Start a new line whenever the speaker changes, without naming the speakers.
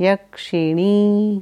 यक्षिणी।